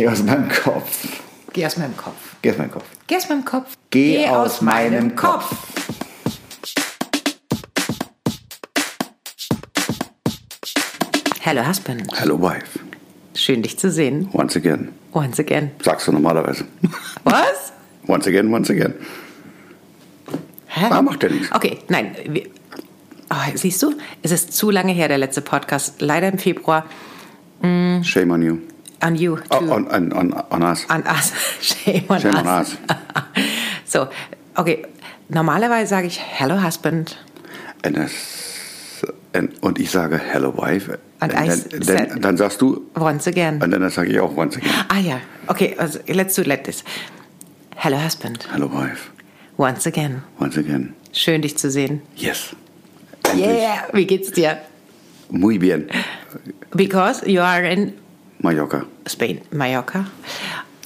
Geh aus meinem Kopf. Geh aus meinem Kopf. Geh aus meinem Kopf. Geh aus meinem Kopf. Geh aus meinem Kopf. Hello, Husband. Hello, wife. Schön, dich zu sehen. Once again. Once again. Sagst du normalerweise. Was? Once again, once again. Hä? Ah, macht ja nichts. Okay, nein. Oh, siehst du, es ist zu lange her, der letzte Podcast. Leider im Februar. Shame on you. On you. Oh, too. on, on, on, on us. On us. Shame on Shame us. on us. so, okay. Normalerweise sage ich Hello, Husband. And and- und ich sage Hello, wife. And And I then, said- then, dann sagst du, Once again. und dann sage ich auch once again. Ah ja, okay, also, let's do let this. Hello, Husband. Hello, wife. Once again. Once again. Schön, dich zu sehen. Yes. Endlich. Yeah, wie geht's dir? Muy bien. Because you are in Mallorca. Spain, Mallorca.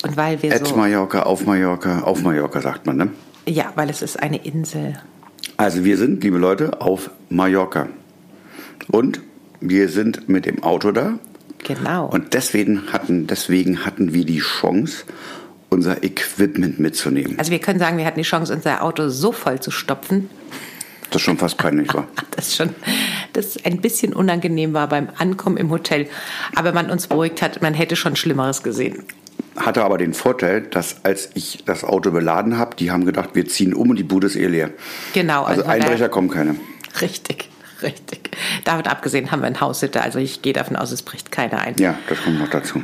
Und weil wir At so... Mallorca, auf Mallorca, auf Mallorca sagt man, ne? Ja, weil es ist eine Insel. Also wir sind, liebe Leute, auf Mallorca. Und wir sind mit dem Auto da. Genau. Und deswegen hatten, deswegen hatten wir die Chance, unser Equipment mitzunehmen. also wir können sagen, wir hatten die Chance, unser Auto so voll zu stopfen, Das schon fast peinlich war. das schon das ein bisschen unangenehm war beim Ankommen im Hotel. Aber man uns beruhigt hat, man hätte schon Schlimmeres gesehen. Hatte aber den Vorteil, dass als ich das Auto beladen habe, die haben gedacht, wir ziehen um und die Bude ist eh leer. Genau. Also daher- Einbrecher kommen keine. Richtig, richtig. Davon abgesehen haben wir einen Haussitter, also ich gehe davon aus, es bricht keiner ein. Ja, das kommt noch dazu.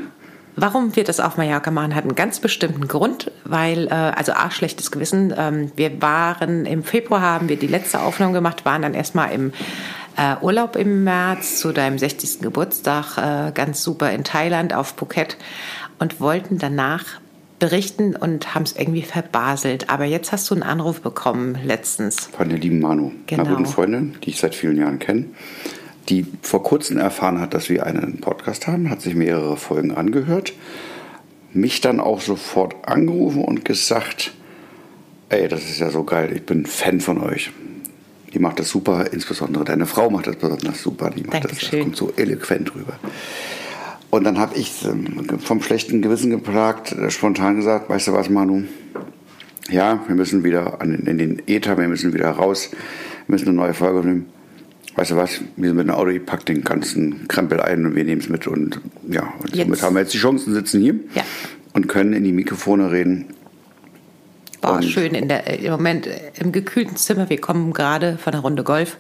Warum wir das auf Mallorca machen, hat einen ganz bestimmten Grund, weil, äh, also A, schlechtes Gewissen. Ähm, wir waren im Februar, haben wir die letzte Aufnahme gemacht, waren dann erstmal im äh, Urlaub im März zu deinem 60. Geburtstag, äh, ganz super in Thailand auf Phuket und wollten danach berichten und haben es irgendwie verbaselt. Aber jetzt hast du einen Anruf bekommen letztens. Von der lieben Manu, Genau. einer guten Freundin, die ich seit vielen Jahren kenne, die vor kurzem erfahren hat, dass wir einen Podcast haben, hat sich mehrere Folgen angehört, mich dann auch sofort angerufen und gesagt, ey, das ist ja so geil, ich bin Fan von euch. Die macht das super, insbesondere deine Frau macht das besonders super, die macht das, das Dankeschön. kommt so eloquent rüber. Und dann habe ich ähm, vom schlechten Gewissen geplagt, äh, spontan gesagt, weißt du was, Manu, ja, wir müssen wieder an, in den Äther, wir müssen wieder raus, wir müssen eine neue Folge nehmen. Weißt du was, wir sind mit dem Auto, ich pack den ganzen Krempel ein und wir nehmen es mit. Und ja, und Jetzt- somit haben wir jetzt die Chancen, sitzen hier Ja. und können in die Mikrofone reden. War Und- schön in der, im Moment äh, im gekühlten Zimmer. Wir kommen gerade von einer Runde Golf.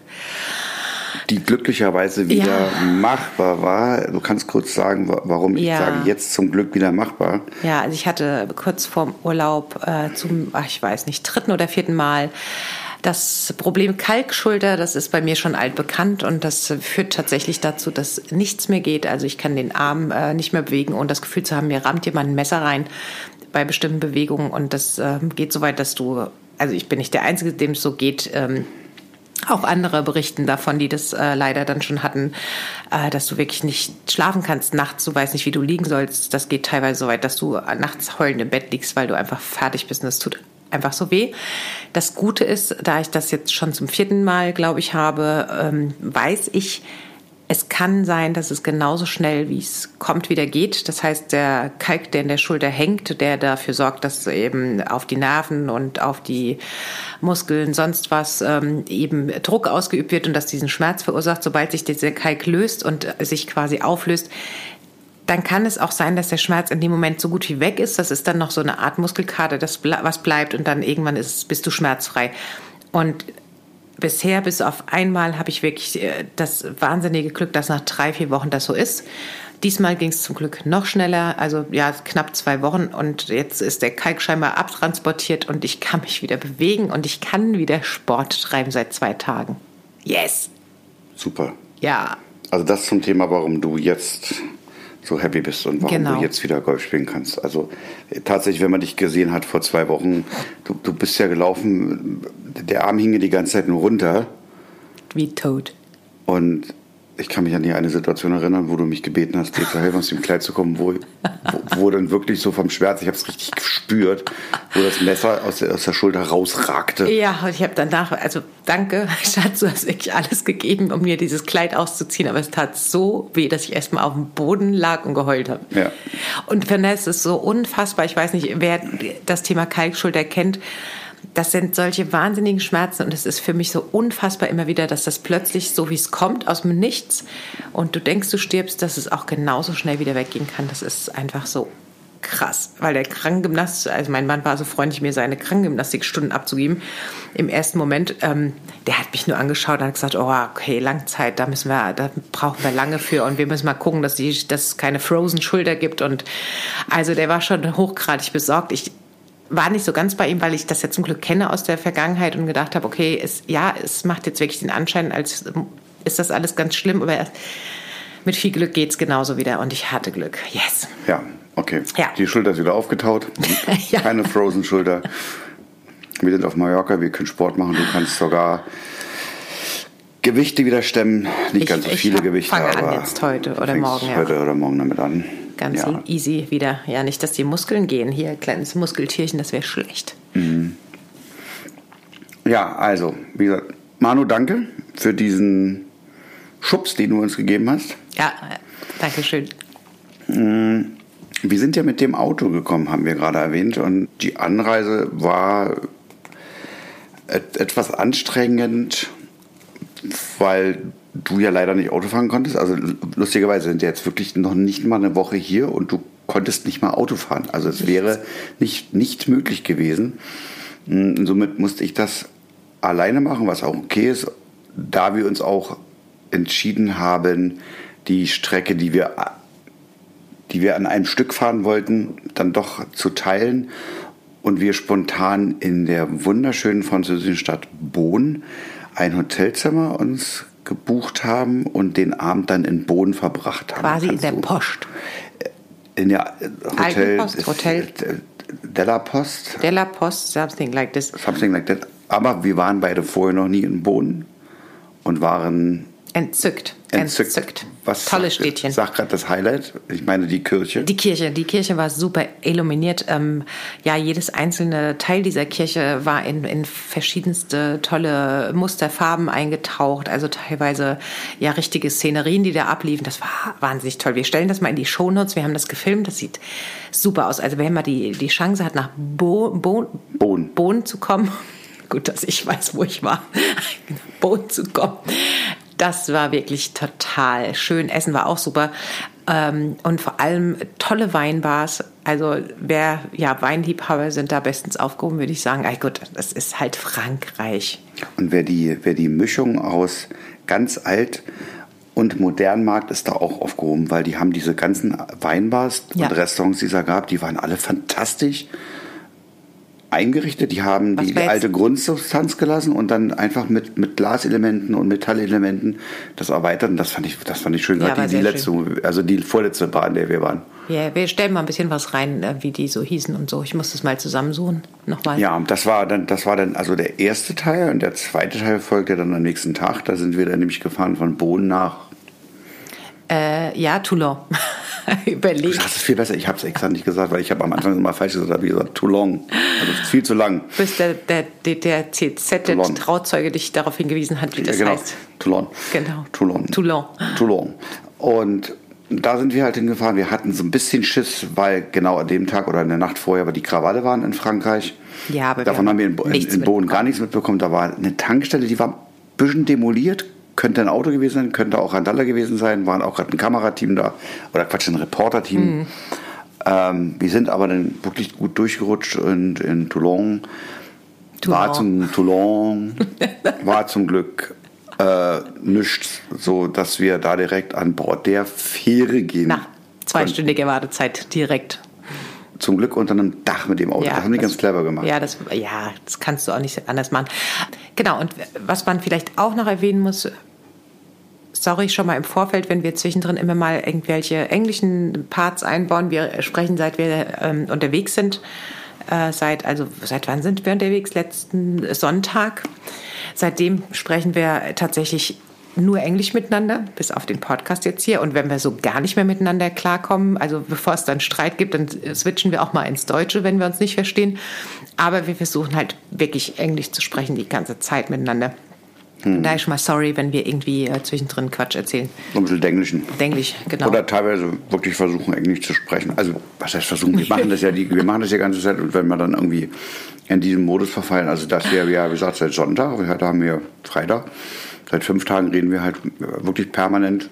Die glücklicherweise wieder Ja. machbar war. Du kannst kurz sagen, wa- warum ich Ja. sage, jetzt zum Glück wieder machbar. Ja, also ich hatte kurz vorm Urlaub äh, zum, ach, ich weiß nicht, dritten oder vierten Mal das Problem Kalkschulter, das ist bei mir schon altbekannt und das führt tatsächlich dazu, dass nichts mehr geht. Also ich kann den Arm äh, nicht mehr bewegen und das Gefühl zu haben, mir rammt jemand ein Messer rein bei bestimmten Bewegungen und das ähm, geht so weit, dass du, also ich bin nicht der Einzige, dem es so geht. Ähm, auch andere berichten davon, die das äh, leider dann schon hatten, äh, dass du wirklich nicht schlafen kannst nachts, du weißt nicht, wie du liegen sollst. Das geht teilweise so weit, dass du nachts heulend im Bett liegst, weil du einfach fertig bist und das tut einfach so weh. Das Gute ist, da ich das jetzt schon zum vierten Mal, glaube ich, habe, ähm, weiß ich, es kann sein, dass es genauso schnell, wie es kommt, wieder geht. Das heißt, der Kalk, der in der Schulter hängt, der dafür sorgt, dass eben auf die Nerven und auf die Muskeln, sonst was, ähm, eben Druck ausgeübt wird und das diesen Schmerz verursacht. Sobald sich dieser Kalk löst und sich quasi auflöst, dann kann es auch sein, dass der Schmerz in dem Moment so gut wie weg ist. Das ist dann noch so eine Art Muskelkater, das was bleibt und dann irgendwann ist, bist du schmerzfrei. Und bisher, bis auf einmal, habe ich wirklich äh, das wahnsinnige Glück, dass nach drei, vier Wochen das so ist. Diesmal ging es zum Glück noch schneller, also ja, knapp zwei Wochen und jetzt ist der Kalk scheinbar abtransportiert und ich kann mich wieder bewegen und ich kann wieder Sport treiben seit zwei Tagen. Yes! Super. Ja, Also das zum Thema, warum du jetzt so happy bist und warum Genau. du jetzt wieder Golf spielen kannst. Also äh, tatsächlich, wenn man dich gesehen hat vor zwei Wochen, du, du bist ja gelaufen, der Arm hing dir die ganze Zeit nur runter wie tot. und ich kann mich an die eine Situation erinnern, wo du mich gebeten hast, dir zu helfen, aus dem Kleid zu kommen, wo, wo, wo dann wirklich so vom Schmerz, ich habe es richtig gespürt, wo das Messer aus der, aus der Schulter rausragte. Ja, und ich habe danach, also danke, Schatz, du hast wirklich alles gegeben, um mir dieses Kleid auszuziehen, aber es tat so weh, dass ich erstmal auf dem Boden lag und geheult habe. Ja. Und Vanessa ist so unfassbar, ich weiß nicht, wer das Thema Kalkschulter kennt, das sind solche wahnsinnigen Schmerzen und es ist für mich so unfassbar immer wieder, dass das plötzlich so wie es kommt aus dem Nichts und du denkst, du stirbst, dass es auch genauso schnell wieder weggehen kann. Das ist einfach so krass, weil der Krankengymnast, also mein Mann war so freundlich, mir seine Krankengymnastikstunden abzugeben. Im ersten Moment, ähm, der hat mich nur angeschaut und hat gesagt, oh, okay, Langzeit, da müssen wir, da brauchen wir lange für und wir müssen mal gucken, dass, die, dass es keine Frozen Schulter gibt und also der war schon hochgradig besorgt. Ich war nicht so ganz bei ihm, weil ich das ja zum Glück kenne aus der Vergangenheit und gedacht habe, okay, es, ja, es macht jetzt wirklich den Anschein, als ist das alles ganz schlimm, aber mit viel Glück geht es genauso wieder und ich hatte Glück. Yes. Ja, okay. Ja. Die Schulter ist wieder aufgetaut. Ja. Keine Frozen Schulter. Wir sind auf Mallorca, wir können Sport machen. Du kannst sogar Gewichte wieder stemmen. Nicht Ich- ganz so viele Gewichte, fange an aber jetzt heute oder morgen, ja. Heute oder morgen damit an. Ganz ja. easy wieder. Ja, nicht, dass die Muskeln gehen. Hier, kleines Muskeltierchen, das wäre schlecht. Ja, also, wie gesagt, Manu, danke für diesen Schubs, den du uns gegeben hast. Ja, äh, danke schön. Wir sind ja mit dem Auto gekommen, haben wir gerade erwähnt. Und die Anreise war et etwas anstrengend, weil du ja leider nicht Auto fahren konntest. Also lustigerweise sind wir jetzt wirklich noch nicht mal eine Woche hier und du konntest nicht mal Auto fahren. Also es wäre nicht, nicht möglich gewesen. Und somit musste ich das alleine machen, was auch okay ist, da wir uns auch entschieden haben, die Strecke, die wir die wir an einem Stück fahren wollten, dann doch zu teilen und wir spontan in der wunderschönen französischen Stadt Bonn ein Hotelzimmer uns gebucht haben und den Abend dann in Bonn verbracht haben. Quasi in Kannst der du- Post. In der äh, Hotel, Post, Hotel. äh, Della Post, Della Post, something like this. something like that. Aber wir waren beide vorher noch nie in Bonn und waren Entzückt. entzückt. Was Tolles sagt- Städtchen. Sagt gerade das Highlight. Ich meine die Kirche. Die Kirche, die Kirche war super illuminiert. Ähm, ja, jedes einzelne Teil dieser Kirche war in, in verschiedenste tolle Musterfarben eingetaucht. Also teilweise ja richtige Szenerien, die da abliefen. Das war wahnsinnig toll. Wir stellen das mal in die Shownotes. Wir haben das gefilmt. Das sieht super aus. Also wer mal die, die Chance hat, nach Bo, Bo, Bonn. Bonn zu kommen. Gut, dass ich weiß, wo ich war. Bonn zu kommen. Das war wirklich total schön. Essen war auch super. Ähm, und vor allem tolle Weinbars. Also wer, ja, Weinliebhaber sind da bestens aufgehoben, würde ich sagen. Ey, gut, das ist halt Frankreich. Und wer die, wer die Mischung aus ganz alt und modern mag, ist da auch aufgehoben, weil die haben diese ganzen Weinbars Ja. und Restaurants, die es da gab, die waren alle fantastisch eingerichtet. Die haben Was die, die alte Grundsubstanz gelassen und dann einfach mit, mit Glaselementen und Metallelementen das erweitert. Und das fand ich, das fand ich schön. Ja, Gerade die, die letzte, also die vorletzte Bar, in der wir waren. Ja, wir stellen mal ein bisschen was rein, äh, wie die so hießen und so. Ich muss das mal zusammensuchen. Nochmal. Ja, das war dann, das war dann also der erste Teil und der zweite Teil folgte dann am nächsten Tag. Da sind wir dann nämlich gefahren von Boden nach Äh, ja, Toulon. Überlegt. Das ist viel besser. Ich habe es extra nicht gesagt, weil ich habe am Anfang immer falsch gesagt, habe ich gesagt, too long. Also viel zu lang. Bis der, der, der, der CZ, der. Trauzeuge, dich darauf hingewiesen hat, wie das ja, genau. heißt. Toulon. Genau. Toulon. Toulon. Toulon. Und da sind wir halt hingefahren. Wir hatten so ein bisschen Schiss, weil genau an dem Tag oder in der Nacht vorher aber die Krawalle waren in Frankreich. Ja, aber wir Davon haben haben wir in, in, in Boden gar nichts mitbekommen. Da war eine Tankstelle, die war ein bisschen demoliert. Könnte ein Auto gewesen sein, könnte auch Randalla gewesen sein. Waren auch gerade ein Kamerateam da. Oder Quatsch, ein Reporterteam. Mhm. Ähm, wir sind aber dann wirklich gut durchgerutscht und in Toulon. War zum Toulon, war zum Glück äh, nichts, so dass wir da direkt an Bord der Fähre gehen. Nach zweistündiger Wartezeit direkt. Zum Glück unter einem Dach mit dem Auto. das haben die ganz clever gemacht. Ja das, ja, das kannst du auch nicht anders machen. Genau, und was man vielleicht auch noch erwähnen muss, sorry schon mal im Vorfeld, wenn wir zwischendrin immer mal irgendwelche englischen Parts einbauen. Wir sprechen, seit wir ähm, unterwegs sind. Äh, seit, also seit wann sind wir unterwegs? Letzten Sonntag. Seitdem sprechen wir tatsächlich nur Englisch miteinander, bis auf den Podcast jetzt hier. Und wenn wir so gar nicht mehr miteinander klarkommen, also bevor es dann Streit gibt, dann switchen wir auch mal ins Deutsche, wenn wir uns nicht verstehen. Aber wir versuchen halt wirklich Englisch zu sprechen die ganze Zeit miteinander. Hm. Da ist schon mal sorry, wenn wir irgendwie äh, zwischendrin Quatsch erzählen. So ein bisschen Denglischen. Denglisch, genau. Oder teilweise wirklich versuchen, Englisch zu sprechen. Also, was heißt versuchen? Wir machen das ja die, wir machen das ja die ganze Zeit und wenn wir dann irgendwie in diesem Modus verfallen, also das wir, ja, wie gesagt, seit Sonntag, heute haben wir Freitag, seit fünf Tagen reden wir halt wirklich permanent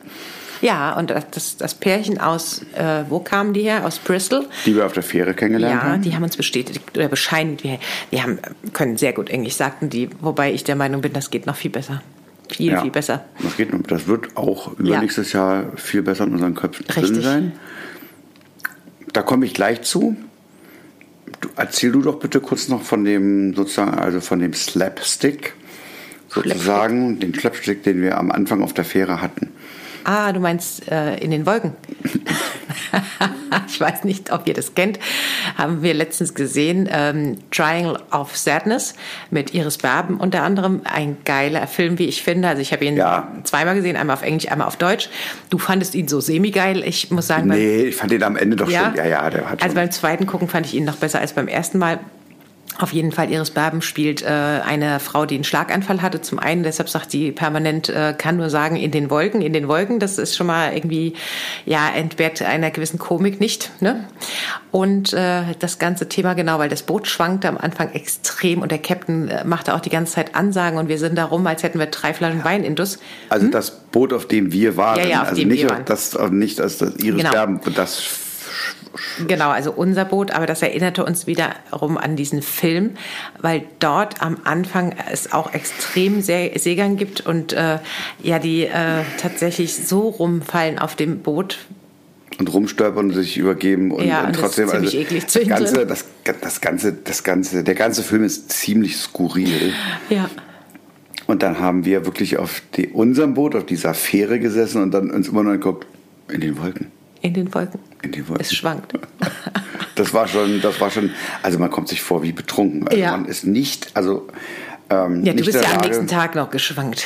ja, und das, das Pärchen aus, äh, wo kamen die her? Aus Bristol? Die wir auf der Fähre kennengelernt ja, haben? die haben uns bestätigt oder bescheinigt. Wir, wir haben, können sehr gut Englisch, sagten die. Wobei ich der Meinung bin, das geht noch viel besser. Viel, ja, viel besser. Das geht noch. Das wird auch übernächstes ja. Jahr viel besser in unseren Köpfen Richtig. drin sein. Da komme ich gleich zu. Du, erzähl du doch bitte kurz noch von dem sozusagen, also von dem Slapstick sozusagen, Schleppstick. den Schleppstick, den wir am Anfang auf der Fähre hatten. Ah, du meinst äh, in den Wolken. ich weiß nicht, ob ihr das kennt. Haben wir letztens gesehen. Ähm, Triangle of Sadness mit Iris Berben unter anderem. Ein geiler Film, wie ich finde. Also ich habe ihn ja. zweimal gesehen, einmal auf Englisch, einmal auf Deutsch. Du fandest ihn so semi-geil. Ich muss sagen. Nee, ich fand ihn am Ende doch ja? schon. Ja, ja, der hat Also beim zweiten Gucken fand ich ihn noch besser als beim ersten Mal. Auf jeden Fall, Iris Berben spielt äh, eine Frau, die einen Schlaganfall hatte. Zum einen, deshalb sagt sie permanent, äh, kann nur sagen, in den Wolken, in den Wolken. Das ist schon mal irgendwie, ja, entbehrt einer gewissen Komik nicht. Ne? Und äh, das ganze Thema, genau, weil das Boot schwankte am Anfang extrem und der Captain äh, machte auch die ganze Zeit Ansagen und wir sind da rum, als hätten wir drei Flaschen Wein in Duss. Also hm? das Boot, auf dem wir waren, ja, ja, auf also dem nicht, wir waren. Das, nicht als das Iris genau. Berben, das Genau, also unser Boot, aber das erinnerte uns wiederum an diesen Film, weil dort am Anfang es auch extrem Seegang gibt und äh, ja, die äh, tatsächlich so rumfallen auf dem Boot, und rumstolpern und sich übergeben und, ja, und trotzdem das also das ganze, das, das ganze das ganze der ganze Film ist ziemlich skurril. Ja. Und dann haben wir wirklich auf die, unserem Boot auf dieser Fähre gesessen und dann uns immer noch geguckt in den Wolken in den Wolken. In den Wolken. Es schwankt. Das war schon, das war schon, also man kommt sich vor wie betrunken. Also ja. man ist nicht, also ähm, Ja, du bist ja am nächsten Tag noch geschwankt.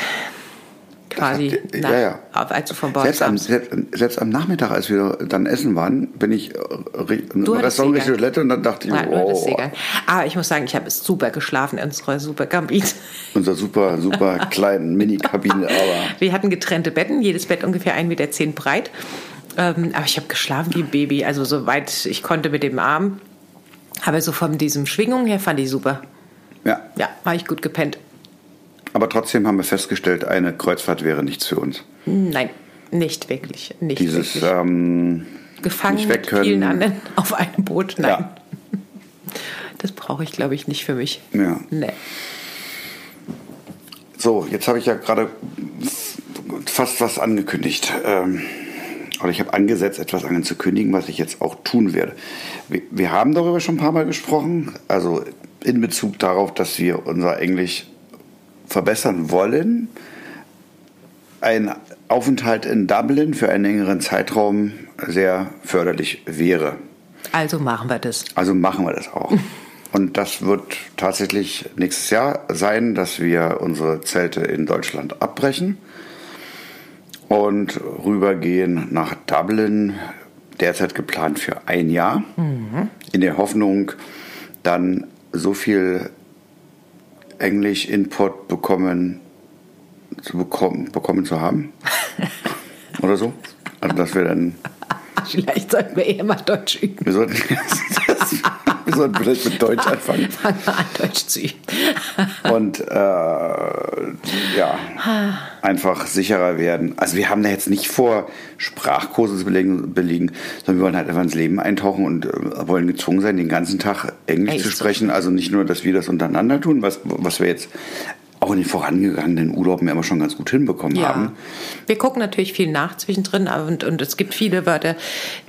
Quasi, hat, nach, ja, ja. als du vom Bord selbst am, selbst, selbst, am Nachmittag, als wir dann essen waren, bin ich im Restaurant Richtige Toilette und dann dachte ich, Nein, oh. Aber ich muss sagen, ich habe super geschlafen in unserer super Kabine. Unser super, super kleinen Mini-Kabine, aber. Wir hatten getrennte Betten, jedes Bett ungefähr 1,10 Meter breit. Ähm, aber ich habe geschlafen wie ein Baby, also soweit ich konnte mit dem Arm. Aber so von diesem Schwingung her fand ich super. Ja. Ja, war ich gut gepennt. Aber trotzdem haben wir festgestellt, eine Kreuzfahrt wäre nichts für uns. Nein, nicht wirklich. Nicht Dieses wirklich. Ähm, Gefangen mit vielen anderen auf einem Boot, nein. Ja. Das brauche ich, glaube ich, nicht für mich. Ja. Nee. So, jetzt habe ich ja gerade fast was angekündigt. Ähm, oder ich habe angesetzt, etwas anzukündigen, was ich jetzt auch tun werde. Wir, wir haben darüber schon ein paar Mal gesprochen, also in Bezug darauf, dass wir unser Englisch verbessern wollen. Ein Aufenthalt in Dublin für einen längeren Zeitraum sehr förderlich wäre. Also machen wir das. Also machen wir das auch. Und das wird tatsächlich nächstes Jahr sein, dass wir unsere Zelte in Deutschland abbrechen und rübergehen nach Dublin, derzeit geplant für ein Jahr, mhm. in der Hoffnung, dann so viel Englisch-Input bekommen zu bekommen, bekommen zu haben. Oder so. Also dass wir dann. Vielleicht sollten wir eher mal Deutsch üben. Wir sollten, wir sollten vielleicht mit Deutsch anfangen. Fangen wir an, Deutsch zu üben. Und äh, ja, einfach sicherer werden. Also wir haben da jetzt nicht vor, Sprachkurse zu belegen, belegen sondern wir wollen halt einfach ins Leben eintauchen und äh, wollen gezwungen sein, den ganzen Tag Englisch Ey, zu sprechen. Also nicht nur, dass wir das untereinander tun, was, was wir jetzt auch in den vorangegangenen Urlauben immer schon ganz gut hinbekommen ja. haben. Wir gucken natürlich viel nach zwischendrin und, und es gibt viele Wörter,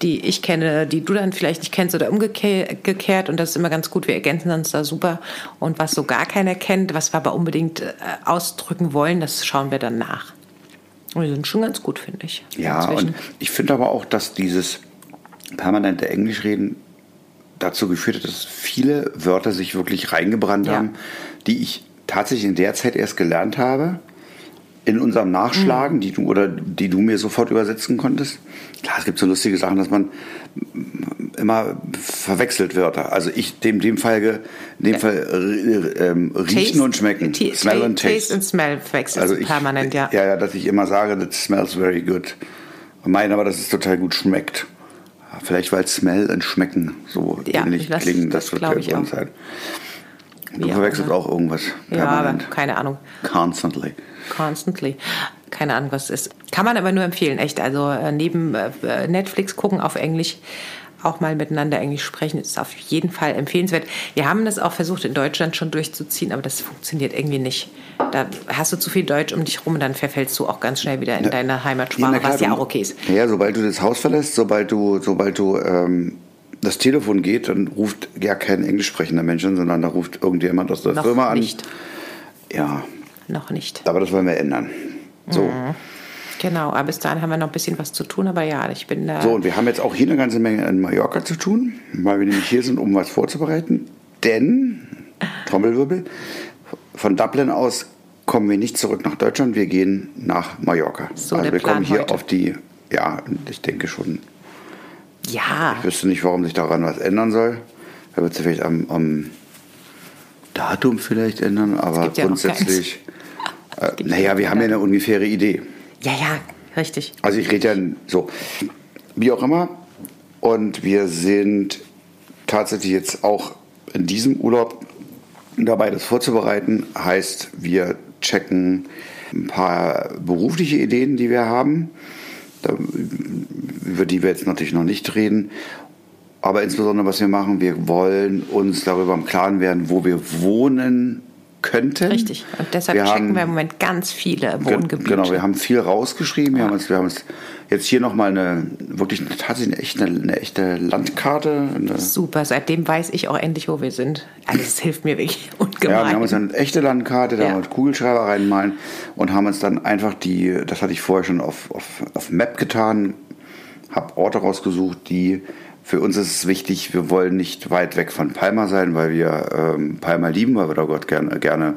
die ich kenne, die du dann vielleicht nicht kennst oder umgekehrt und das ist immer ganz gut. Wir ergänzen uns da super und was so gar keiner kennt, was wir aber unbedingt äh, ausdrücken wollen, das schauen wir dann nach. Und wir sind schon ganz gut, finde ich. Ja, inzwischen. und ich finde aber auch, dass dieses permanente Englischreden dazu geführt hat, dass viele Wörter sich wirklich reingebrannt ja. haben, die ich tatsächlich in der Zeit erst gelernt habe in unserem Nachschlagen, die du oder die du mir sofort übersetzen konntest. Klar, es gibt so lustige Sachen, dass man immer verwechselt Wörter. Also ich dem dem Fall in dem Fall äh, ähm, riechen Taste- und schmecken. Smell and Taste taste. and Smell wechselst Also ich, permanent, ja. ja, ja, dass ich immer sage, that smells very good. Meine aber, dass es total gut schmeckt. Vielleicht weil Smell und Schmecken so Ja, ähnlich das- klingen, das das wird auch. sein. Du verwechselst auch irgendwas Ja, aber keine Ahnung. Constantly. Constantly. Keine Ahnung, was es ist. Kann man aber nur empfehlen, echt. Also äh, neben äh, Netflix gucken auf Englisch, auch mal miteinander Englisch sprechen, ist auf jeden Fall empfehlenswert. Wir haben das auch versucht, in Deutschland schon durchzuziehen, aber das funktioniert irgendwie nicht. Da hast du zu viel Deutsch um dich rum und dann verfällst du auch ganz schnell wieder in deine Heimatsprache, was ja auch okay ist. Ja, sobald du das Haus verlässt, sobald du, sobald du ähm, das Telefon geht, dann ruft ja kein englisch sprechender Mensch an, sondern da ruft irgendjemand aus der Noch Firma an. nicht. Ja, Noch nicht. aber das wollen wir ändern. So. Genau, aber bis dahin haben wir noch ein bisschen was zu tun, aber ja, ich bin da. So, und wir haben jetzt auch hier eine ganze Menge in Mallorca zu tun, weil wir nämlich hier sind, um was vorzubereiten. Denn, Trommelwirbel, von Dublin aus kommen wir nicht zurück nach Deutschland, wir gehen nach Mallorca. So also wir kommen hier heute. auf die, ja, ich denke schon, ja, ich wüsste nicht, warum sich daran was ändern soll. Da wird sich vielleicht am, am Datum vielleicht ändern, aber ja grundsätzlich, äh, naja, ja wir haben ja eine ungefähre Idee. ja, ja, richtig. Also ich rede ja so, wie auch immer. Und wir sind tatsächlich jetzt auch in diesem Urlaub dabei, das vorzubereiten. Heißt, wir checken ein paar berufliche Ideen, die wir haben, da, über die wir jetzt natürlich noch nicht reden. Aber insbesondere, was wir machen, wir wollen uns darüber im Klaren werden, wo wir wohnen könnten. Richtig. Und deshalb Wir checken haben- wir im Moment ganz viele Wohngebiete. Genau, wir haben viel rausgeschrieben. Wir, haben uns, wir haben uns jetzt hier nochmal eine, wirklich tatsächlich eine echte, eine echte Landkarte. Eine, Super, seitdem weiß ich auch endlich, wo wir sind. Also es hilft mir wirklich ungemein. ja, wir haben uns eine echte Landkarte, da Ja. haben wir mit Kugelschreiber reinmalen und haben uns dann einfach die, das hatte ich vorher schon auf, auf, auf Map getan, habe Orte rausgesucht, die für uns ist es wichtig, wir wollen nicht weit weg von Palma sein, weil wir ähm, Palma lieben, weil wir da Gott gerne, gerne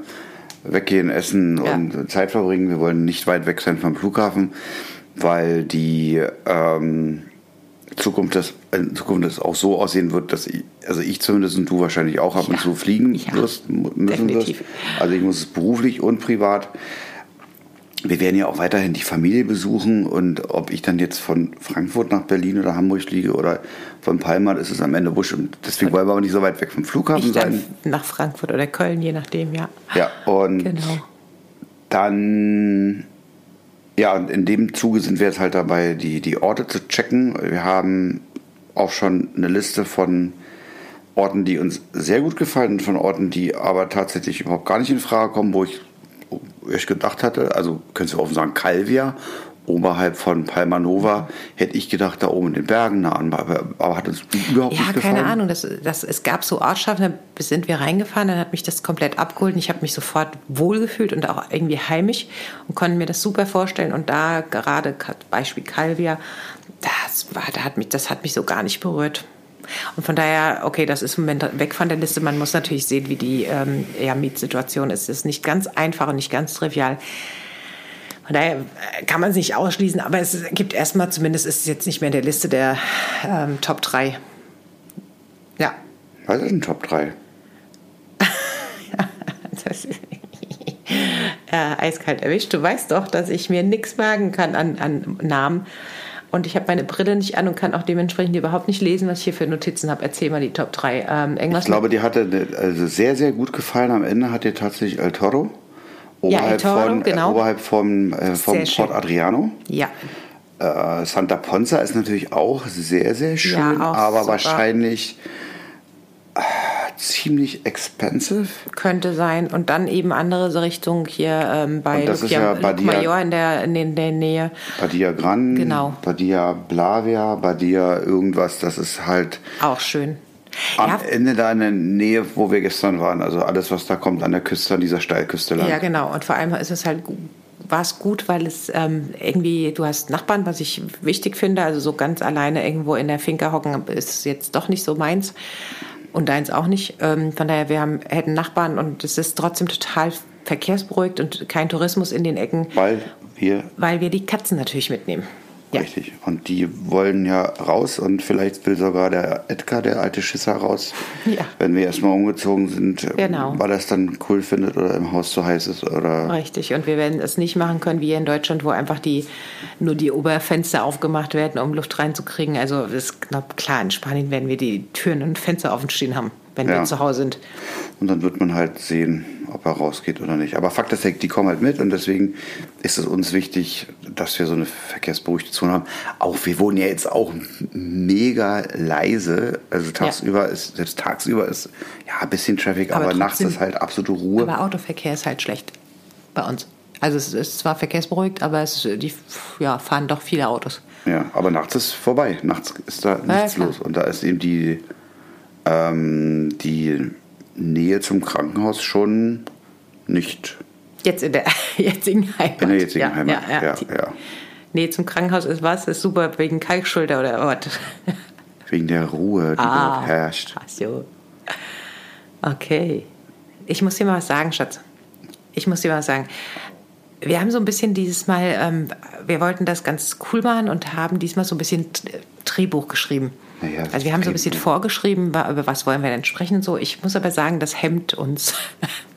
weggehen, essen Ja. und Zeit verbringen. Wir wollen nicht weit weg sein vom Flughafen, weil die ähm, Zukunft das, in Zukunft das auch so aussehen wird, dass ich, also ich zumindest und du wahrscheinlich auch ab und Ja. zu fliegen Ja. wirst, müssen wirst. Definitiv. Also ich muss es beruflich und privat. Wir werden ja auch weiterhin die Familie besuchen und ob ich dann jetzt von Frankfurt nach Berlin oder Hamburg fliege oder von Palma, das ist am Ende wurscht. Und deswegen wollen wir aber nicht so weit weg vom Flughafen sein. nach Frankfurt oder Köln, je nachdem, ja. Ja, und Genau. dann, ja, und in dem Zuge sind wir jetzt halt dabei, die, die Orte zu checken. Wir haben auch schon eine Liste von Orten, die uns sehr gut gefallen und von Orten, die aber tatsächlich überhaupt gar nicht in Frage kommen, wo ich erst gedacht hatte, also könntest du offen sagen, Calvia, oberhalb von Palma Nova, hätte ich gedacht, da oben in den Bergen nah an, aber, aber hat uns überhaupt Ja, nicht gefallen. keine Ahnung. Das, das, es gab so Ortschaften, da sind wir reingefahren, dann hat mich das komplett abgeholt und ich habe mich sofort wohlgefühlt und auch irgendwie heimisch und konnte mir das super vorstellen. Und da gerade Beispiel Calvia, das, war, da hat mich, das hat mich so gar nicht berührt. Und von daher, okay, das ist im Moment weg von der Liste. Man muss natürlich sehen, wie die ähm, ja, Mietsituation ist. Es ist nicht ganz einfach und nicht ganz trivial. Von daher äh, kann man es nicht ausschließen, aber es gibt erstmal, zumindest ist es jetzt nicht mehr in der Liste der ähm, Top 3. Ja. Was ist ein Top 3? Das äh, eiskalt erwischt. Du weißt doch, dass ich mir nichts merken kann an, an Namen. Und ich habe meine Brille nicht an und kann auch dementsprechend überhaupt nicht lesen, was ich hier für Notizen habe. Erzähl mal die Top 3. Ähm, irgendwas Ich glaube, die hatte also sehr, sehr gut gefallen. Am Ende hat dir tatsächlich El Toro. Ja, El Oberhalb, Toro, von, genau. äh, oberhalb vom, äh, vom. Port Adriano. Ja, Äh, Santa Ponza ist natürlich auch sehr, sehr schön, Ja, aber super. wahrscheinlich ziemlich expensive. könnte sein. Und dann eben andere Richtung hier ähm, bei Und das ist ja Badia- Major in der, in, der- Nähe. Badia Gran, Genau. Badia Blavia, Badia irgendwas. Das ist halt Auch schön. am Ja, Ende da in der Nähe, wo wir gestern waren. Also alles, was da kommt an der Küste, an dieser Steilküste lang. Ja, genau. Und vor allem ist es halt war es gut, weil es ähm, irgendwie, du hast Nachbarn, was ich wichtig finde. Also so ganz alleine irgendwo in der Finca hocken ist jetzt doch nicht so meins. Und deins auch nicht. Ähm, von daher, wir haben, hätten Nachbarn und es ist trotzdem total verkehrsberuhigt und kein Tourismus in den Ecken, Weil wir weil wir die Katzen natürlich mitnehmen. Ja. Richtig. Und die wollen ja raus und vielleicht will sogar der Edgar, der alte Schisser, raus. Ja. Wenn wir erstmal umgezogen sind, Genau. weil er es dann cool findet oder im Haus zu heiß ist oder. Richtig. Und wir werden es nicht machen können wie hier in Deutschland, wo einfach die, nur die Oberfenster aufgemacht werden, um Luft reinzukriegen. Also ist klar, in Spanien werden wir die Türen und Fenster offen stehen haben, wenn Ja. wir zu Hause sind. Und dann wird man halt sehen, ob er rausgeht oder nicht. Aber Fakt ist, die kommen halt mit und deswegen ist es uns wichtig, dass wir so eine verkehrsberuhigte Zone haben. Auch wir wohnen ja jetzt auch mega leise. Also tagsüber ist, selbst tagsüber ist ja ein bisschen Traffic, Aber aber, nachts ist halt absolute Ruhe. Aber Autoverkehr ist halt schlecht bei uns. Also es ist zwar verkehrsberuhigt, aber es, ist- die ja, fahren doch viele Autos. Ja, aber nachts ist vorbei. Nachts ist da nichts klar. los. Und da ist eben die, ähm, die Nähe zum Krankenhaus schon nicht Jetzt in der jetzigen Heimat. in der jetzigen ja, Heimat. Ja, ja. Ja, ja. Nähe zum Krankenhaus ist was? Ist super wegen Kalkschulter oder was? Wegen der Ruhe, die Ah. dort herrscht. Ach so. Okay. Ich muss dir mal was sagen, Schatz. Ich muss dir mal was sagen. Wir haben so ein bisschen dieses Mal, ähm, wir wollten das ganz cool machen und haben diesmal so ein bisschen Drehbuch geschrieben. Naja, also wir haben so ein bisschen vorgeschrieben, über was wollen wir denn sprechen so. Ich muss aber sagen, das hemmt uns.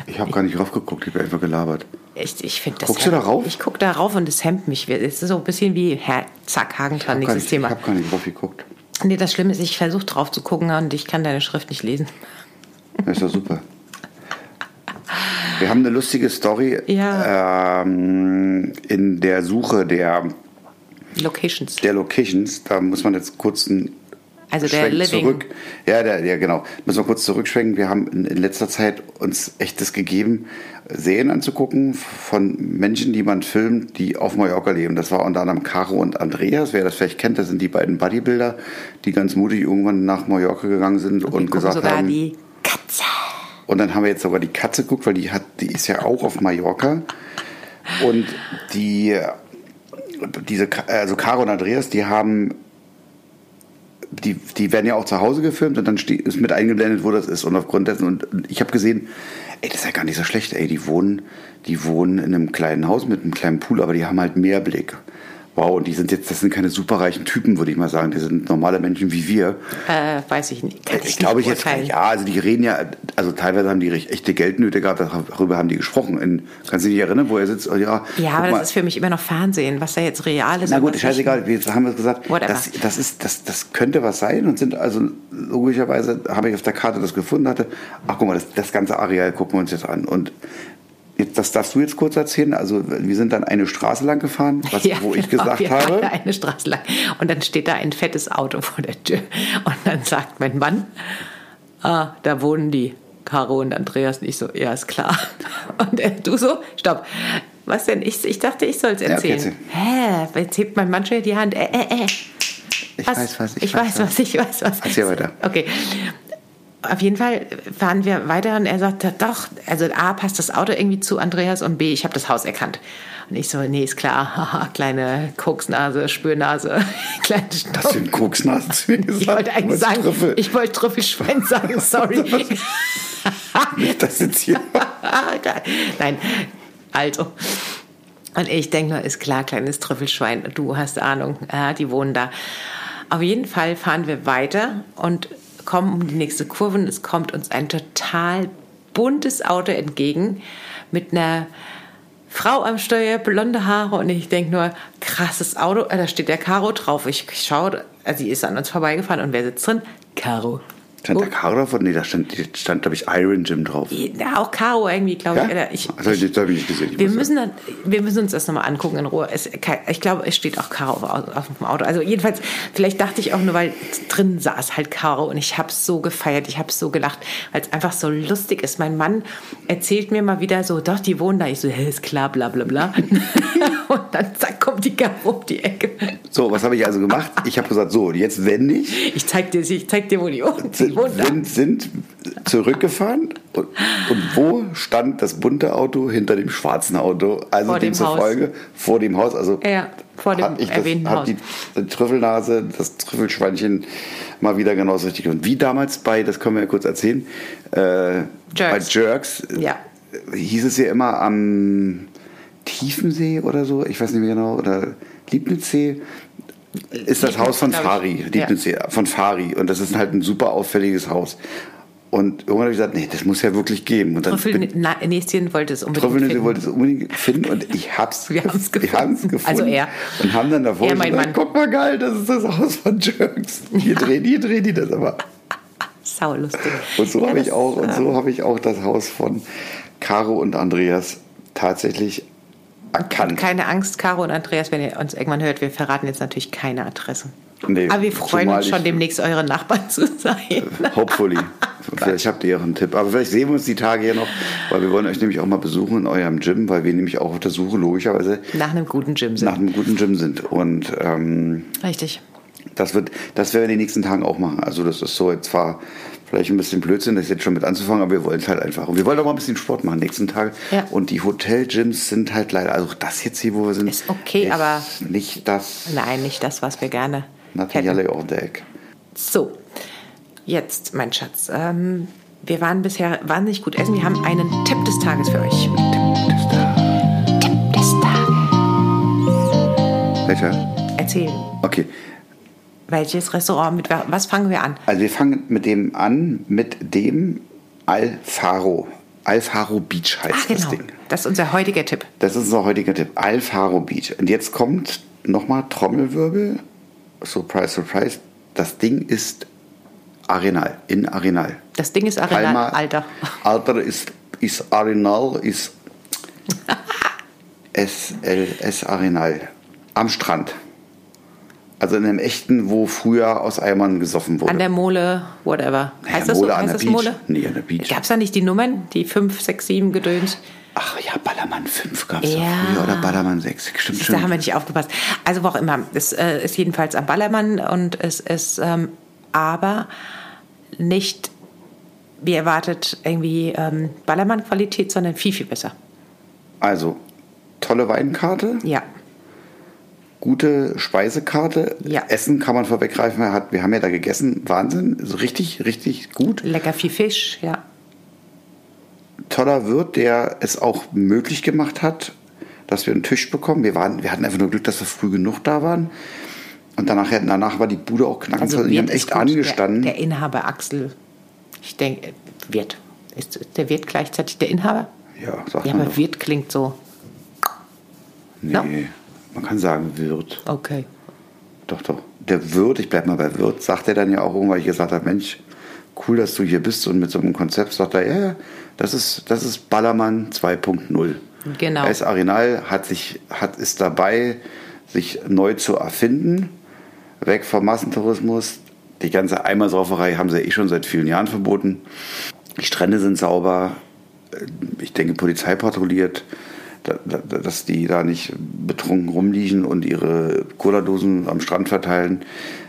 Ich habe gar nicht raufgeguckt, ich habe einfach gelabert. Ich, ich finde das. Guckst du hemmt- darauf? Ich gucke darauf und es hemmt mich. Es ist so ein bisschen wie Herr Zack Ich habe gar, nächstes nicht- ich Thema. hab gar nicht drauf geguckt. Nee, das Schlimme ist, ich versuche drauf zu gucken und ich kann deine Schrift nicht lesen. Das ist doch super. Wir haben eine lustige Story Ja. ähm, in der Suche der, Locations. der Locations. Da muss man jetzt kurz einen Also der Living. zurück. Ja, der, ja, genau. Müssen wir kurz zurückschwenken. Wir haben in, in letzter Zeit uns echtes gegeben, Serien anzugucken von Menschen, die man filmt, die auf Mallorca leben. Das war unter anderem Caro und Andreas. Wer das vielleicht kennt, das sind die beiden Bodybuilder, die ganz mutig irgendwann nach Mallorca gegangen sind und, gucken gesagt sogar haben. die Katze. Und dann haben wir jetzt sogar die Katze geguckt, weil die hat, die ist ja auch auf Mallorca. Und die, diese, also Caro und Andreas, die haben, die, die werden ja auch zu Hause gefilmt und dann ist mit eingeblendet, wo das ist. Und aufgrund dessen, und ich habe gesehen, ey, das ist ja gar nicht so schlecht, ey, die wohnen, die wohnen in einem kleinen Haus mit einem kleinen Pool, aber die haben halt Mehrblick. Wow, und die sind jetzt, das sind keine superreichen Typen, würde ich mal sagen. Die sind normale Menschen wie wir. Äh, weiß ich nicht. Kann ich, Ich glaube ich jetzt, ja, also die reden ja, also teilweise haben die echte Geldnöte gehabt, darüber haben die gesprochen. In, kannst du dich erinnern, wo er sitzt? Oh, ja, Ja, aber mal. das ist für mich immer noch Fernsehen, was da jetzt real ist. Na gut, scheißegal, wir haben jetzt gesagt, Whatever. das, das, ist, das, das könnte was sein und sind also logischerweise, habe ich auf der Karte das gefunden, hatte, ach guck mal, das, das ganze Areal gucken wir uns jetzt an. Und das darfst du jetzt kurz erzählen. Also wir sind dann eine Straße lang gefahren, was, Ja, wo ich genau, gesagt wir habe, eine Straße lang. Und dann steht da ein fettes Auto vor der Tür. Und dann sagt mein Mann, ah, da wohnen die. Caro und Andreas. Und ich so, ja, ist klar. Und äh, du so, stopp. Was denn? Ich, ich dachte, ich soll es Ja, okay, erzählen. Hä? Jetzt hebt mein Mann schon die Hand. Äh, äh, äh. ich weiß was, ich, weiß was, ich weiß was. Erzähl weiter. Okay. Auf jeden Fall fahren wir weiter und er sagt, doch, also A, passt das Auto irgendwie zu Andreas und B, ich habe das Haus erkannt. Und ich so, nee, ist klar, haha, kleine Koksnase, Spürnase, kleine hast du den Koksnasen zu mir gesagt? Ich wollte eigentlich sagen, Trüffel? ich wollte Trüffelschwein sagen, sorry. Nicht, dass jetzt hier... Nein, also. Und ich denke nur, ist klar, kleines Trüffelschwein, du hast Ahnung, ja, die wohnen da. Auf jeden Fall fahren wir weiter und kommen um die nächste Kurve und es kommt uns ein total buntes Auto entgegen mit einer Frau am Steuer, blonde Haare und ich denke nur, krasses Auto, da steht der Caro drauf. Ich, ich schaue, also sie ist an uns vorbeigefahren und wer sitzt drin? Caro. Stand da Caro drauf? Nee, da stand, stand glaube ich, Iron Gym drauf. Ja, auch Caro irgendwie, glaube ich. Ja? Oder ich, Das habe ich, ich nicht gesehen. Ich wir müssen, dann, wir müssen uns das nochmal angucken in Ruhe. Es, ich glaube, es steht auch Caro auf, auf dem Auto. Also jedenfalls, vielleicht dachte ich auch nur, weil drin saß halt Caro und ich habe so gefeiert, ich habe so gelacht, weil es einfach so lustig ist. Mein Mann erzählt mir mal wieder so, doch, die wohnen da. Ich so, hä, ist klar, bla bla bla. und dann zack, kommt die Caro um die Ecke. So, was habe ich also gemacht? Ich habe gesagt, so, jetzt wende ich. Ich zeig dir, ich zeig dir, wo die wohnt. Sind, sind, sind zurückgefahren und, und wo stand das bunte Auto hinter dem schwarzen Auto? Also Vor dem zur Haus. Folge vor dem Haus. Also Ja, vor dem ich das, Haus. die, Trüffelnase, das Trüffelschweinchen mal wieder genauso richtig. Und wie damals bei, das können wir ja kurz erzählen, äh, bei Jerks. Jerks, Ja. hieß es ja immer am Tiefensee oder so, ich weiß nicht mehr genau, oder Liebnitzsee, ist das Haus von. Fari, Liebnitzsee, von Fari. Und das ist halt ein super auffälliges Haus. Und irgendwann habe ich gesagt, nee, das muss ja wirklich geben. Und dann Trüffelnäschen wollte es unbedingt Trüffelnüsse finden. wollte es unbedingt finden und ich hab's, Wir haben's Wir haben's gefunden. gefunden. Also er. Und haben dann davor Er, gesagt, Mann. guck mal geil, das ist das Haus von Jerks. Hier drehen die, hier drehen die das aber. Sau lustig. Und so Ja, habe ich das, auch, und so ähm, habe ich auch das Haus von Caro und Andreas tatsächlich erkannt. Keine Angst, Caro und Andreas, wenn ihr uns irgendwann hört, wir verraten jetzt natürlich keine Adressen. Nee, Aber wir freuen uns schon, demnächst eure Nachbarn zu sein. Hopefully. Vielleicht habt ihr auch einen Tipp. Aber vielleicht sehen wir uns die Tage hier noch, weil wir wollen euch nämlich auch mal besuchen in eurem Gym, weil wir nämlich auch auf der Suche logischerweise Nach einem guten Gym sind. nach einem guten Gym sind. Und ähm, Richtig. das wird, das werden wir in den nächsten Tagen auch machen. Also das ist so jetzt zwar vielleicht ein bisschen Blödsinn, das jetzt schon mit anzufangen, aber wir wollen es halt einfach. Und wir wollen auch mal ein bisschen Sport machen nächsten Tage. Ja. Und die Hotel-Gyms sind halt leider, also das jetzt hier, wo wir sind, Ist okay, aber- nicht das Nein, nicht das, was wir gerne der Ecke. So, jetzt, mein Schatz. Ähm, wir waren bisher wahnsinnig gut essen. Wir haben einen Tipp des Tages für euch. Tipp des Tages. Welcher? Erzähl, Okay. Welches Restaurant, mit wa- was fangen wir an? Also wir fangen mit dem an, mit dem Alfaro. Alfaro Beach heißt Ach, das genau. Ding. Das ist unser heutiger Tipp. Das ist unser heutiger Tipp. Alfaro Beach. Und jetzt kommt nochmal Trommelwirbel. Surprise, surprise. Das Ding ist Arenal, in Arenal. Das Ding ist Arenal, Palma- Alter. Alter ist, ist Arenal, ist SLS Arenal. Am Strand. Also in einem echten, wo früher aus Eimern gesoffen wurde. An der Mole, whatever. Naja, Heißt das Mole so? an Heißt der das Beach. Mole? Nee, an der Beach. Gab es da nicht die Nummern? Die 5, 6, 7 Gedöns? Ach ja, Ballermann 5 gab es Ja. früher oder Ballermann 6. Stimmt schon. Da haben wir nicht aufgepasst. Also wo auch immer. Es äh, ist jedenfalls am Ballermann und es ist ähm, aber nicht, wie erwartet, irgendwie ähm, Ballermann-Qualität, sondern viel, viel besser. Also, tolle Weinkarte, Ja. Gute Speisekarte. Ja. Essen kann man vorweggreifen. Er hat, wir haben ja da gegessen. Wahnsinn. So richtig, richtig gut. Lecker viel Fisch, ja. Toller Wirt, der es auch möglich gemacht hat, dass wir einen Tisch bekommen. Wir, waren, wir hatten einfach nur Glück, dass wir früh genug da waren. Und danach, danach war die Bude auch knackend. Also, die haben echt gut. angestanden. Der, der Inhaber Axel, ich denke, Wirt. Ist der Wirt gleichzeitig der Inhaber? ja, sagt Ja, man aber doch. Wirt klingt so. Nee, No. Man kann sagen Wirt. Okay. Doch, doch. Der Wirt, ich bleib mal bei Wirt, sagt er dann ja auch irgendwann, weil ich gesagt habe, Mensch, cool, dass du hier bist und mit so einem Konzept sagt er, ja, ja, das ist, das ist Ballermann 2.0. Genau. S Arenal hat sich, hat, ist dabei, sich neu zu erfinden, weg vom Massentourismus. Die ganze Eimersauferei haben sie eh schon seit vielen Jahren verboten. Die Strände sind sauber. Ich denke, Polizei patrouilliert, dass die da nicht betrunken rumliegen und ihre Cola-Dosen am Strand verteilen.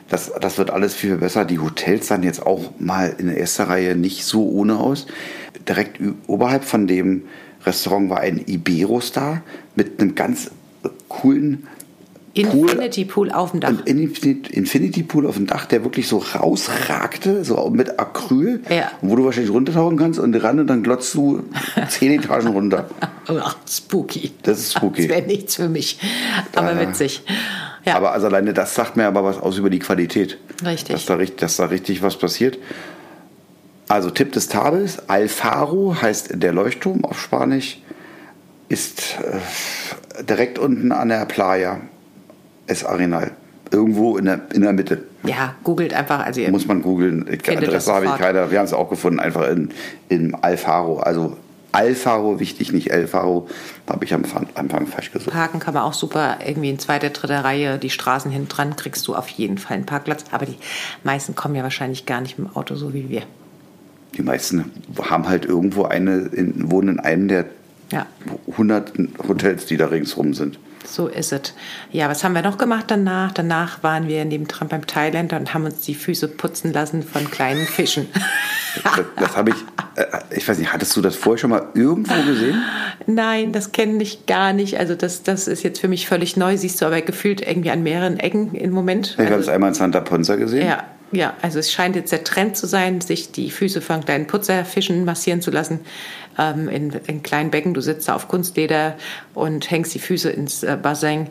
Das, das wird alles viel besser. Die Hotels sahen jetzt auch mal in der ersten Reihe nicht so ohne aus. Direkt oberhalb von dem Restaurant war ein Ibero-Star mit einem ganz coolen. Infinity Pool auf dem Dach. Ein Infinity, Pool auf dem Dach, der wirklich so rausragte, so mit Acryl, Ja. wo du wahrscheinlich runtertauchen kannst und ran und dann glotzt du zehn Etagen runter. Ach, spooky. Das ist spooky. Das wäre nichts für mich. Aber Da- witzig. Ja. Aber also alleine das sagt mir aber was aus über die Qualität. Richtig. Dass da, richtig- dass da richtig was passiert. Also Tipp des Tages, Alfaro heißt der Leuchtturm auf Spanisch, ist äh, direkt unten an der Playa, Es Arenal. Irgendwo in der, in der Mitte. ja, googelt einfach. Also Muss man googeln. Adresse habe ich sofort. keine. Wir haben es auch gefunden, einfach in, in Alfaro. Also Alfaro, wichtig, nicht Elfaro. Habe ich am Anfang- falsch gesucht. Parken kann man auch super irgendwie in zweiter, dritter Reihe, die Straßen hinten dran, kriegst du auf jeden Fall einen Parkplatz. Aber die meisten kommen ja wahrscheinlich gar nicht mit dem Auto, so wie wir. Die meisten haben halt irgendwo eine, in, wohnen in einem der Ja, hunderten Hotels, die da ringsrum sind. So ist es. Ja, was haben wir noch gemacht danach? Danach waren wir nebendran beim Thailänder und haben uns die Füße putzen lassen von kleinen Fischen. Das, das habe ich, äh, ich weiß nicht, hattest du das vorher schon mal irgendwo gesehen? Nein, das kenne ich gar nicht. Also das, das ist jetzt für mich völlig neu. Siehst du aber gefühlt irgendwie an mehreren Ecken im Moment. Ich habe es Also, einmal in Santa Ponza gesehen. ja, Ja, also es scheint jetzt der Trend zu sein, sich die Füße von kleinen Putzerfischen massieren zu lassen ähm, in, in kleinen Becken. Du sitzt da auf Kunstleder und hängst die Füße ins äh, Bassin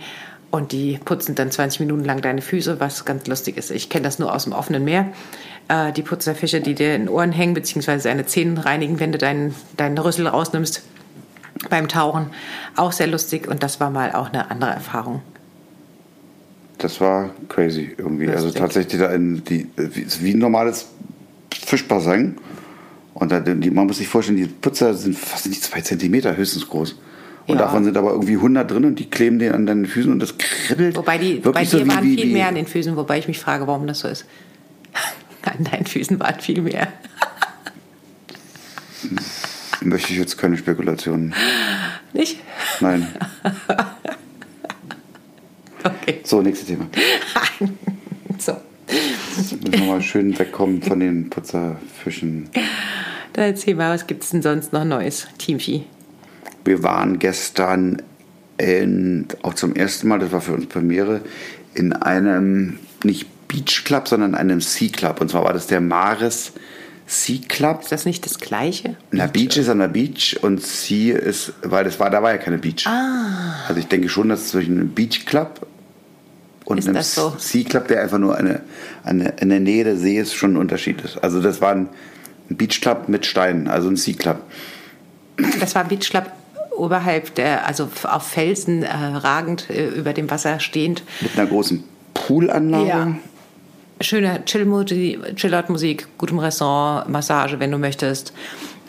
und die putzen dann 20 Minuten lang deine Füße, was ganz lustig ist. Ich kenne das nur aus dem offenen Meer. Äh, die Putzerfische, die dir in den Ohren hängen, beziehungsweise deine Zähne reinigen, wenn du deinen, deinen Rüssel rausnimmst beim Tauchen. Auch sehr lustig und das war mal auch eine andere Erfahrung. Das war crazy irgendwie. Lustig. Also tatsächlich da in die, wie ein normales Fischbassin. Und da, die, man muss sich vorstellen, die Putzer sind fast nicht zwei Zentimeter höchstens groß. Und ja. davon sind aber irgendwie 100 drin und die kleben dir an deinen Füßen und das kribbelt. Wobei die, bei dir so waren wie, viel wie, mehr an den Füßen, wobei ich mich frage, warum das so ist. an deinen Füßen waren viel mehr. Möchte ich jetzt keine Spekulationen. Nicht? Nein. okay. So, nächstes Thema. so. Jetzt müssen wir mal schön wegkommen von den Putzerfischen. Dann erzähl mal, was gibt es denn sonst noch Neues, Teamvieh? Wir waren gestern in, auch zum ersten Mal, das war für uns Premiere, in einem nicht Beach Club, sondern einem Sea Club. Und zwar war das der Maris Sea Club. Ist das nicht das gleiche? Na, Beach ist an der Beach und Sea ist, weil das war, da war ja keine Beach. Ah. Also ich denke schon, dass zwischen einem Beach Club und ist einem so? Sea Club, der einfach nur eine, eine, in der Nähe der See ist, schon ein Unterschied ist. Also das war ein Beach Club mit Steinen, also ein Sea Club. Das war ein Beach Club oberhalb der, also auf Felsen äh, ragend äh, über dem Wasser stehend. Mit einer großen Poolanlage. Ja. Schöne Chill-Out-Musik, gutem Restaurant, Massage, wenn du möchtest.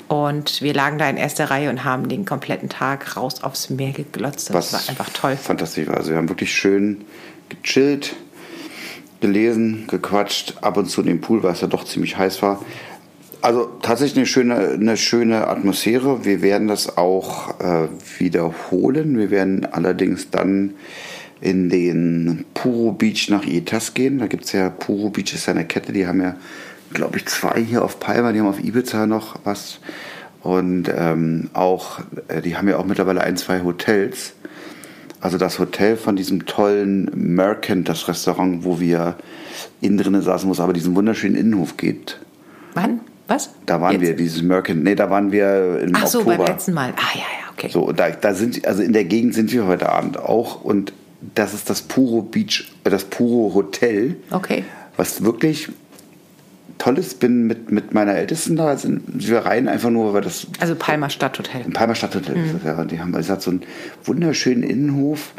Und wir lagen da in erster Reihe und haben den kompletten Tag raus aufs Meer geglotzt. Das Was war einfach toll. Fantastisch war. Also wir haben wirklich schön gechillt, gelesen, gequatscht, ab und zu in den Pool, weil es ja doch ziemlich heiß war. Also tatsächlich eine schöne, eine schöne Atmosphäre. Wir werden das auch äh, wiederholen. Wir werden allerdings dann in den Puro Beach nach Itas gehen. Da gibt es ja, Puro Beach ist ja eine Kette, die haben ja, glaube ich, zwei hier auf Palma, die haben auf Ibiza noch was. Und ähm, auch, äh, die haben ja auch mittlerweile ein, zwei Hotels. Also das Hotel von diesem tollen Mercant, das Restaurant, wo wir innen drinnen saßen, wo es aber diesen wunderschönen Innenhof geht. Wann? Was? Da waren Jetzt? wir, dieses Merkin. Nee, da waren wir im Ach Oktober. so, beim letzten Mal. Ah, ja, ja, okay. So, da, da sind, also in der Gegend sind wir heute Abend auch und das ist das Puro Beach, äh, das Puro Hotel. Okay. Was wirklich toll ist, bin mit, mit meiner Ältesten da, sind wir rein einfach nur, weil das. Also Palmer Stadthotel. Palmer Stadthotel mhm. ist das, ja. Die haben, also hat so einen wunderschönen Innenhof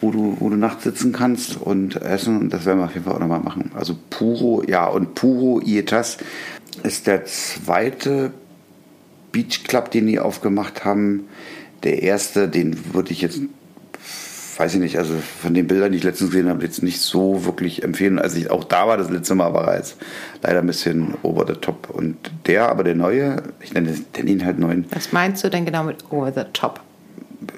wo du, wo du nachts sitzen kannst und essen. Und das werden wir auf jeden Fall auch nochmal machen. Also Puro, ja, und Puro Ietas ist der zweite Beach Club, den die aufgemacht haben. Der erste, den würde ich jetzt, weiß ich nicht, also von den Bildern, die ich letztens gesehen habe, jetzt nicht so wirklich empfehlen. Also ich, auch da war das letzte Mal, war er jetzt leider ein bisschen over the top. Und der, aber der neue, ich nenne, ihn halt neuen. Was meinst du denn genau mit over the top?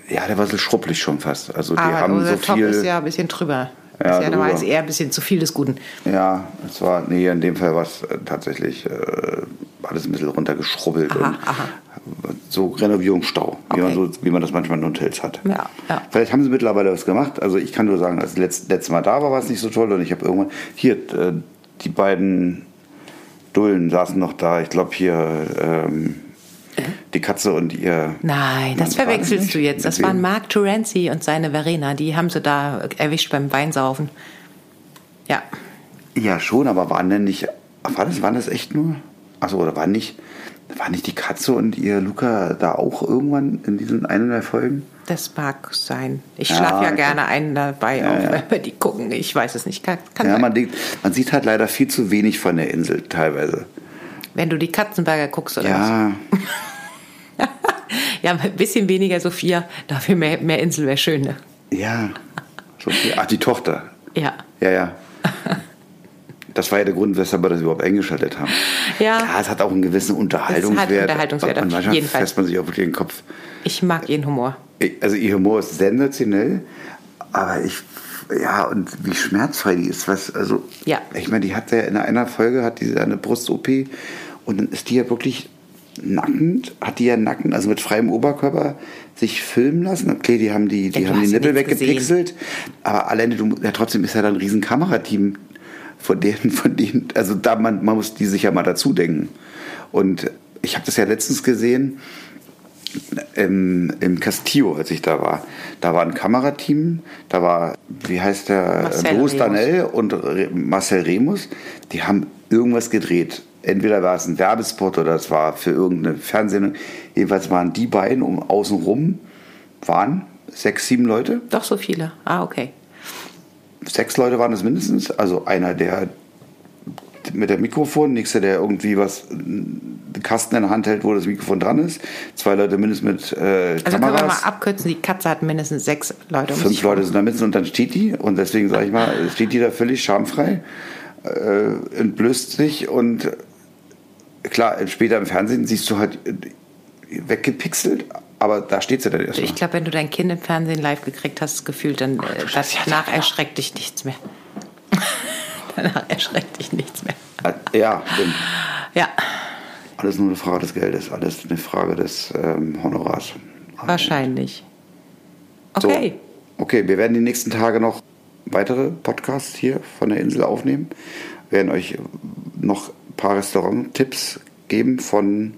Ja, der war so schruppelig schon fast. Also die aber haben over so the top viel. ist ja ein bisschen drüber. Ja, ist ja normalerweise eher ein bisschen zu viel des Guten. Ja, es war, nee, in dem Fall war es äh, tatsächlich äh, alles ein bisschen runtergeschrubbelt aha, und aha. so Renovierungsstau, okay. wie, man so, wie man das manchmal in Hotels hat. Ja, ja. Vielleicht haben sie mittlerweile was gemacht. Also ich kann nur sagen, als das letzte Mal da war, war es nicht so toll und ich habe irgendwann, hier, äh, die beiden Dullen saßen noch da, ich glaube hier, ähm, die Katze und ihr. Nein, das verwechselst du jetzt. Das waren Mark Terenzi und seine Verena. Die haben sie da erwischt beim Weinsaufen. Ja. Ja, schon, aber waren denn nicht. War das, waren das echt nur? Achso, oder war nicht, war nicht die Katze und ihr Luca da auch irgendwann in diesen einen der Folgen? Das mag sein. Ich ja, schlafe ja gerne einen dabei, ja, auch ja. wenn wir die gucken. Ich weiß es nicht. Kann, kann ja, man, denkt, man sieht halt leider viel zu wenig von der Insel teilweise. Wenn du die Katzenberger guckst, oder ja. was? ja, ein bisschen weniger Sophia, dafür mehr, mehr Insel wäre schön, ne? Ja. Sophia. Ach, die Tochter. Ja. Ja, ja. Das war ja der Grund, weshalb wir das überhaupt eingeschaltet haben. Ja. Klar, es hat auch einen gewissen Unterhaltungswert. Es hat Unterhaltungswert, und manchmal jeden fässt man sich auch wirklich den Kopf. Ich mag ihren Humor. Also ihr Humor ist sensationell, aber ich ja, und wie schmerzfrei die ist, was, also, ja. ich meine, die hat ja in einer Folge hat die eine Brust-OP und dann ist die ja wirklich nackend, hat die ja nacken, also mit freiem Oberkörper sich filmen lassen. Okay, die haben die, die, ja, haben die Nippel weggepixelt, aber alleine, du, ja, trotzdem ist ja da ein riesen Kamerateam von denen, von denen, also da man, man muss die sich ja mal dazu denken. Und ich habe das ja letztens gesehen im, im Castillo, als ich da war. Da war ein Kamerateam, da war, wie heißt der, Marcel Louis. Danel und Marcel Remus. Die haben irgendwas gedreht. Entweder war es ein Werbespot oder es war für irgendeine Fernsehsendung. Jedenfalls waren die beiden um außenrum, waren sechs, sieben Leute. Doch so viele. Ah, okay. Sechs Leute waren es mindestens. Also einer, der mit dem Mikrofon, nächster, der irgendwie was, einen Kasten in der Hand hält, wo das Mikrofon dran ist. Zwei Leute mindestens mit äh, Also können wir Kameras. mal abkürzen, die Katze hat mindestens sechs Leute um Fünf Leute sind da mindestens und dann steht die und deswegen sage ich mal, steht die da völlig schamfrei, äh, entblößt sich und klar, später im Fernsehen siehst du halt äh, weggepixelt, aber da steht sie dann erstmal. Ich glaube, wenn du dein Kind im Fernsehen live gekriegt hast, gefühlt, dann äh, danach erschreckt dich nichts mehr. danach erschreckt dich nichts mehr. Ja, stimmt. Ja, Alles nur eine Frage des Geldes, alles eine Frage des ähm, Honorars. wahrscheinlich. So, Okay. okay, wir werden die nächsten Tage noch weitere Podcasts hier von der Insel aufnehmen. Wir werden euch noch paar Restaurant-Tipps geben von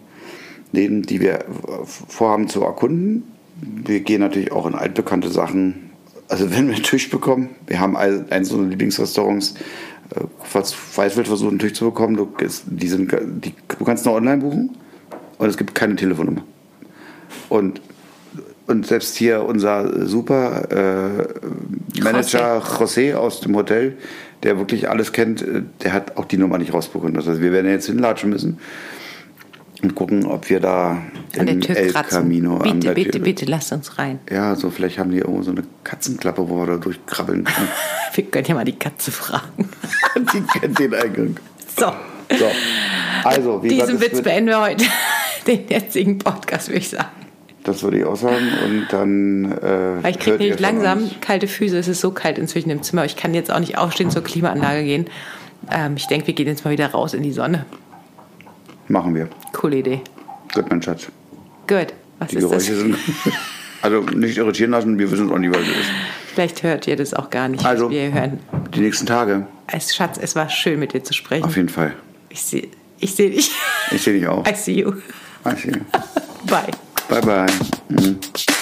denen, die wir vorhaben zu erkunden. Wir gehen natürlich auch in altbekannte Sachen. Also wenn wir einen Tisch bekommen, wir haben eins unserer Lieblingsrestaurants, äh, was Weißwild versucht, einen Tisch zu bekommen. Du, die sind, die, du kannst nur online buchen und es gibt keine Telefonnummer. Und und selbst hier unser super äh, Manager José aus dem Hotel, der wirklich alles kennt, äh, der hat auch die Nummer nicht rausbekommen. Das heißt, wir werden jetzt hinlatschen müssen und gucken, ob wir da An im Tür El kratzen. Camino bitte, bitte, Tür. bitte, lasst uns rein. Ja, so vielleicht haben die irgendwo so eine Katzenklappe, wo wir da durchkrabbeln können. Wir können ja mal die Katze fragen. die kennt den Eingang. So, So, also, wie diesen Witz beenden wir heute. Den jetzigen Podcast, würde ich sagen. Das würde ich auch sagen. Und dann. Äh, Weil ich kriege nämlich langsam uns. kalte Füße. Es ist so kalt inzwischen im Zimmer. Ich kann jetzt auch nicht aufstehen zur Klimaanlage gehen. Ähm, ich denke, wir gehen jetzt mal wieder raus in die Sonne. Machen wir. Coole Idee. Gut, mein Schatz. Gut. Was Die ist das? Geräusche sind. Also nicht irritieren lassen, wir wissen auch nicht, was es ist. Vielleicht hört ihr das auch gar nicht, Also, wir hören. die nächsten Tage, Es, Schatz, es war schön, mit dir zu sprechen. auf jeden Fall. Ich sehe ich seh dich. Ich sehe dich auch. I see you. I see you. Bye. Bye, bye. Mhm.